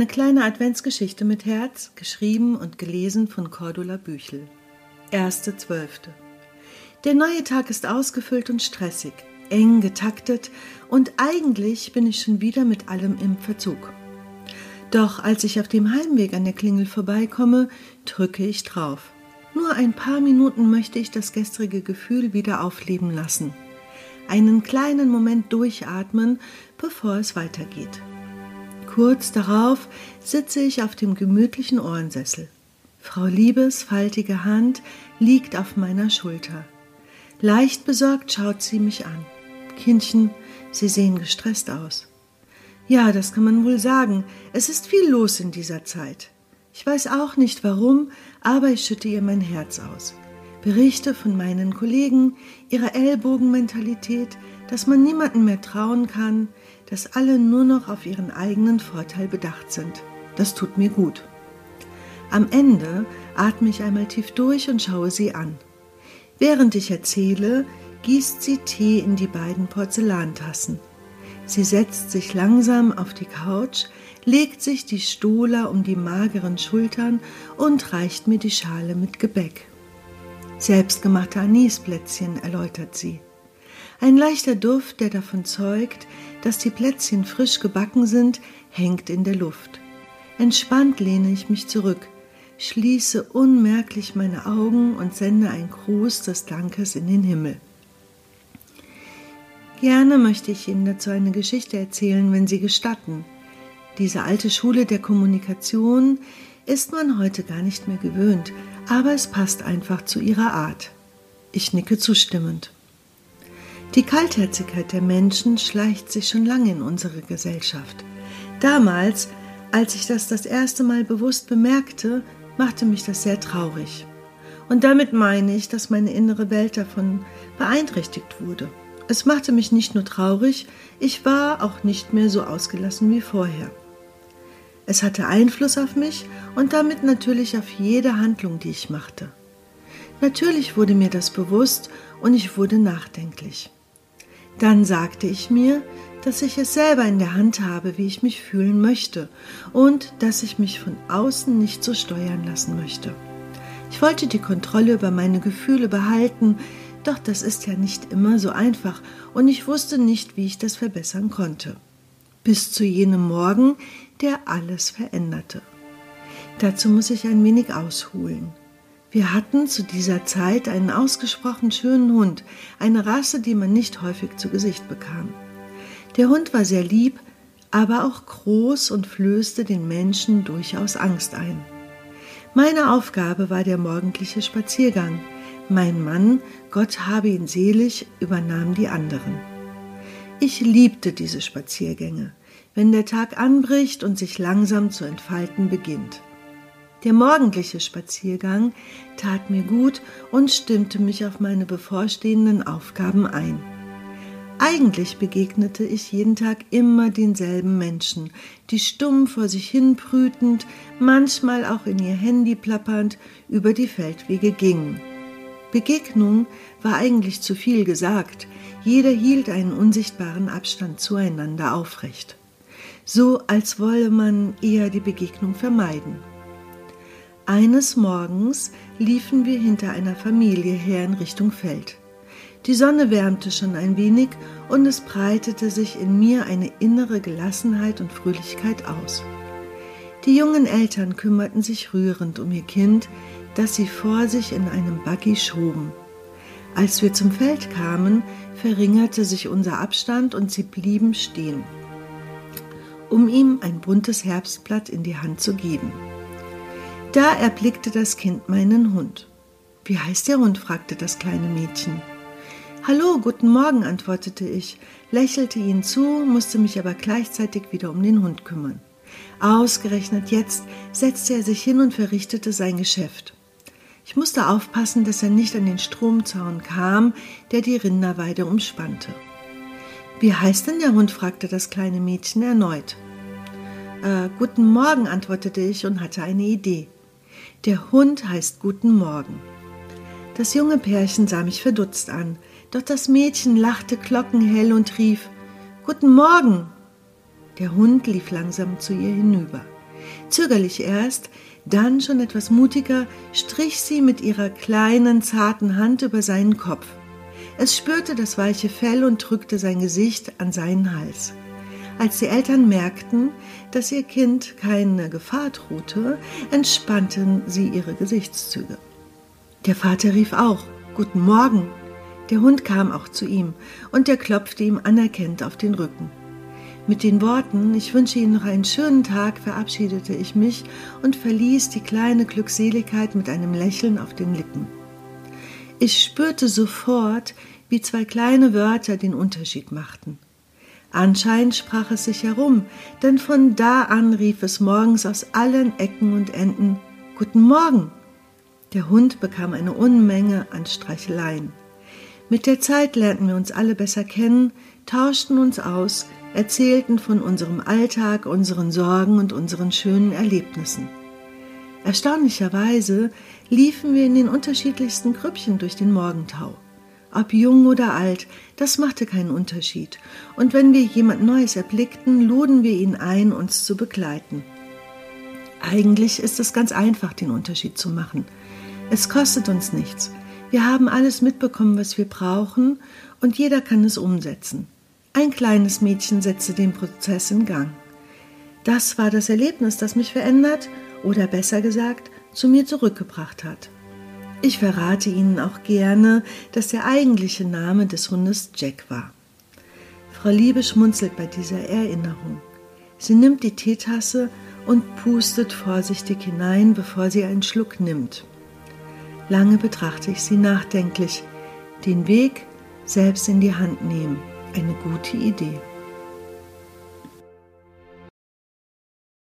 Eine kleine Adventsgeschichte mit Herz, geschrieben und gelesen von Cordula Büchel. Erste Zwölfte. Der neue Tag ist ausgefüllt und stressig, eng getaktet und eigentlich bin ich schon wieder mit allem im Verzug. Doch als ich auf dem Heimweg an der Klingel vorbeikomme, drücke ich drauf. Nur ein paar Minuten möchte ich das gestrige Gefühl wieder aufleben lassen. Einen kleinen Moment durchatmen, bevor es weitergeht. Kurz darauf sitze ich auf dem gemütlichen Ohrensessel. Frau Liebes faltige Hand liegt auf meiner Schulter. Leicht besorgt schaut sie mich an. Kindchen, Sie sehen gestresst aus. Ja, das kann man wohl sagen. Es ist viel los in dieser Zeit. Ich weiß auch nicht warum, aber ich schütte ihr mein Herz aus. Berichte von meinen Kollegen, ihrer Ellbogenmentalität, dass man niemanden mehr trauen kann, dass alle nur noch auf ihren eigenen Vorteil bedacht sind. Das tut mir gut. Am Ende atme ich einmal tief durch und schaue sie an. Während ich erzähle, gießt sie Tee in die beiden Porzellantassen. Sie setzt sich langsam auf die Couch, legt sich die Stola um die mageren Schultern und reicht mir die Schale mit Gebäck. Selbstgemachte Anisplätzchen, erläutert sie. Ein leichter Duft, der davon zeugt, dass die Plätzchen frisch gebacken sind, hängt in der Luft. Entspannt lehne ich mich zurück, schließe unmerklich meine Augen und sende ein Gruß des Dankes in den Himmel. Gerne möchte ich Ihnen dazu eine Geschichte erzählen, wenn Sie gestatten. Diese alte Schule der Kommunikation ist man heute gar nicht mehr gewöhnt, aber es passt einfach zu ihrer Art. Ich nicke zustimmend. Die Kaltherzigkeit der Menschen schleicht sich schon lange in unsere Gesellschaft. Damals, als ich das das erste Mal bewusst bemerkte, machte mich das sehr traurig. Und damit meine ich, dass meine innere Welt davon beeinträchtigt wurde. Es machte mich nicht nur traurig, ich war auch nicht mehr so ausgelassen wie vorher. Es hatte Einfluss auf mich und damit natürlich auf jede Handlung, die ich machte. Natürlich wurde mir das bewusst und ich wurde nachdenklich. Dann sagte ich mir, dass ich es selber in der Hand habe, wie ich mich fühlen möchte und dass ich mich von außen nicht so steuern lassen möchte. Ich wollte die Kontrolle über meine Gefühle behalten, doch das ist ja nicht immer so einfach und ich wusste nicht, wie ich das verbessern konnte. Bis zu jenem Morgen, der alles veränderte. Dazu muss ich ein wenig ausholen. Wir hatten zu dieser Zeit einen ausgesprochen schönen Hund, eine Rasse, die man nicht häufig zu Gesicht bekam. Der Hund war sehr lieb, aber auch groß und flößte den Menschen durchaus Angst ein. Meine Aufgabe war der morgendliche Spaziergang. Mein Mann, Gott habe ihn selig, übernahm die anderen. Ich liebte diese Spaziergänge, wenn der Tag anbricht und sich langsam zu entfalten beginnt. Der morgendliche Spaziergang tat mir gut und stimmte mich auf meine bevorstehenden Aufgaben ein. Eigentlich begegnete ich jeden Tag immer denselben Menschen, die stumm vor sich hin brütend, manchmal auch in ihr Handy plappernd, über die Feldwege gingen. Begegnung war eigentlich zu viel gesagt, jeder hielt einen unsichtbaren Abstand zueinander aufrecht. So als wolle man eher die Begegnung vermeiden. Eines Morgens liefen wir hinter einer Familie her in Richtung Feld. Die Sonne wärmte schon ein wenig und es breitete sich in mir eine innere Gelassenheit und Fröhlichkeit aus. Die jungen Eltern kümmerten sich rührend um ihr Kind, das sie vor sich in einem Buggy schoben. Als wir zum Feld kamen, verringerte sich unser Abstand und sie blieben stehen, um ihm ein buntes Herbstblatt in die Hand zu geben. Da erblickte das Kind meinen Hund. Wie heißt der Hund? fragte das kleine Mädchen. Hallo, guten Morgen, antwortete ich, lächelte ihn zu, musste mich aber gleichzeitig wieder um den Hund kümmern. Ausgerechnet jetzt setzte er sich hin und verrichtete sein Geschäft. Ich musste aufpassen, dass er nicht an den Stromzaun kam, der die Rinderweide umspannte. Wie heißt denn der Hund? fragte das kleine Mädchen erneut. Äh, guten Morgen, antwortete ich und hatte eine Idee. Der Hund heißt Guten Morgen. Das junge Pärchen sah mich verdutzt an, doch das Mädchen lachte glockenhell und rief Guten Morgen. Der Hund lief langsam zu ihr hinüber. Zögerlich erst, dann schon etwas mutiger, strich sie mit ihrer kleinen, zarten Hand über seinen Kopf. Es spürte das weiche Fell und drückte sein Gesicht an seinen Hals. Als die Eltern merkten, dass ihr Kind keine Gefahr drohte, entspannten sie ihre Gesichtszüge. Der Vater rief auch Guten Morgen. Der Hund kam auch zu ihm und er klopfte ihm anerkennend auf den Rücken. Mit den Worten Ich wünsche Ihnen noch einen schönen Tag verabschiedete ich mich und verließ die kleine Glückseligkeit mit einem Lächeln auf den Lippen. Ich spürte sofort, wie zwei kleine Wörter den Unterschied machten. Anscheinend sprach es sich herum, denn von da an rief es morgens aus allen Ecken und Enden Guten Morgen. Der Hund bekam eine Unmenge an Streicheleien. Mit der Zeit lernten wir uns alle besser kennen, tauschten uns aus, erzählten von unserem Alltag, unseren Sorgen und unseren schönen Erlebnissen. Erstaunlicherweise liefen wir in den unterschiedlichsten Grüppchen durch den Morgentau. Ob jung oder alt, das machte keinen Unterschied. Und wenn wir jemand Neues erblickten, luden wir ihn ein, uns zu begleiten. Eigentlich ist es ganz einfach, den Unterschied zu machen. Es kostet uns nichts. Wir haben alles mitbekommen, was wir brauchen, und jeder kann es umsetzen. Ein kleines Mädchen setzte den Prozess in Gang. Das war das Erlebnis, das mich verändert oder besser gesagt zu mir zurückgebracht hat. Ich verrate Ihnen auch gerne, dass der eigentliche Name des Hundes Jack war. Frau Liebe schmunzelt bei dieser Erinnerung. Sie nimmt die Teetasse und pustet vorsichtig hinein, bevor sie einen Schluck nimmt. Lange betrachte ich sie nachdenklich. Den Weg selbst in die Hand nehmen eine gute Idee.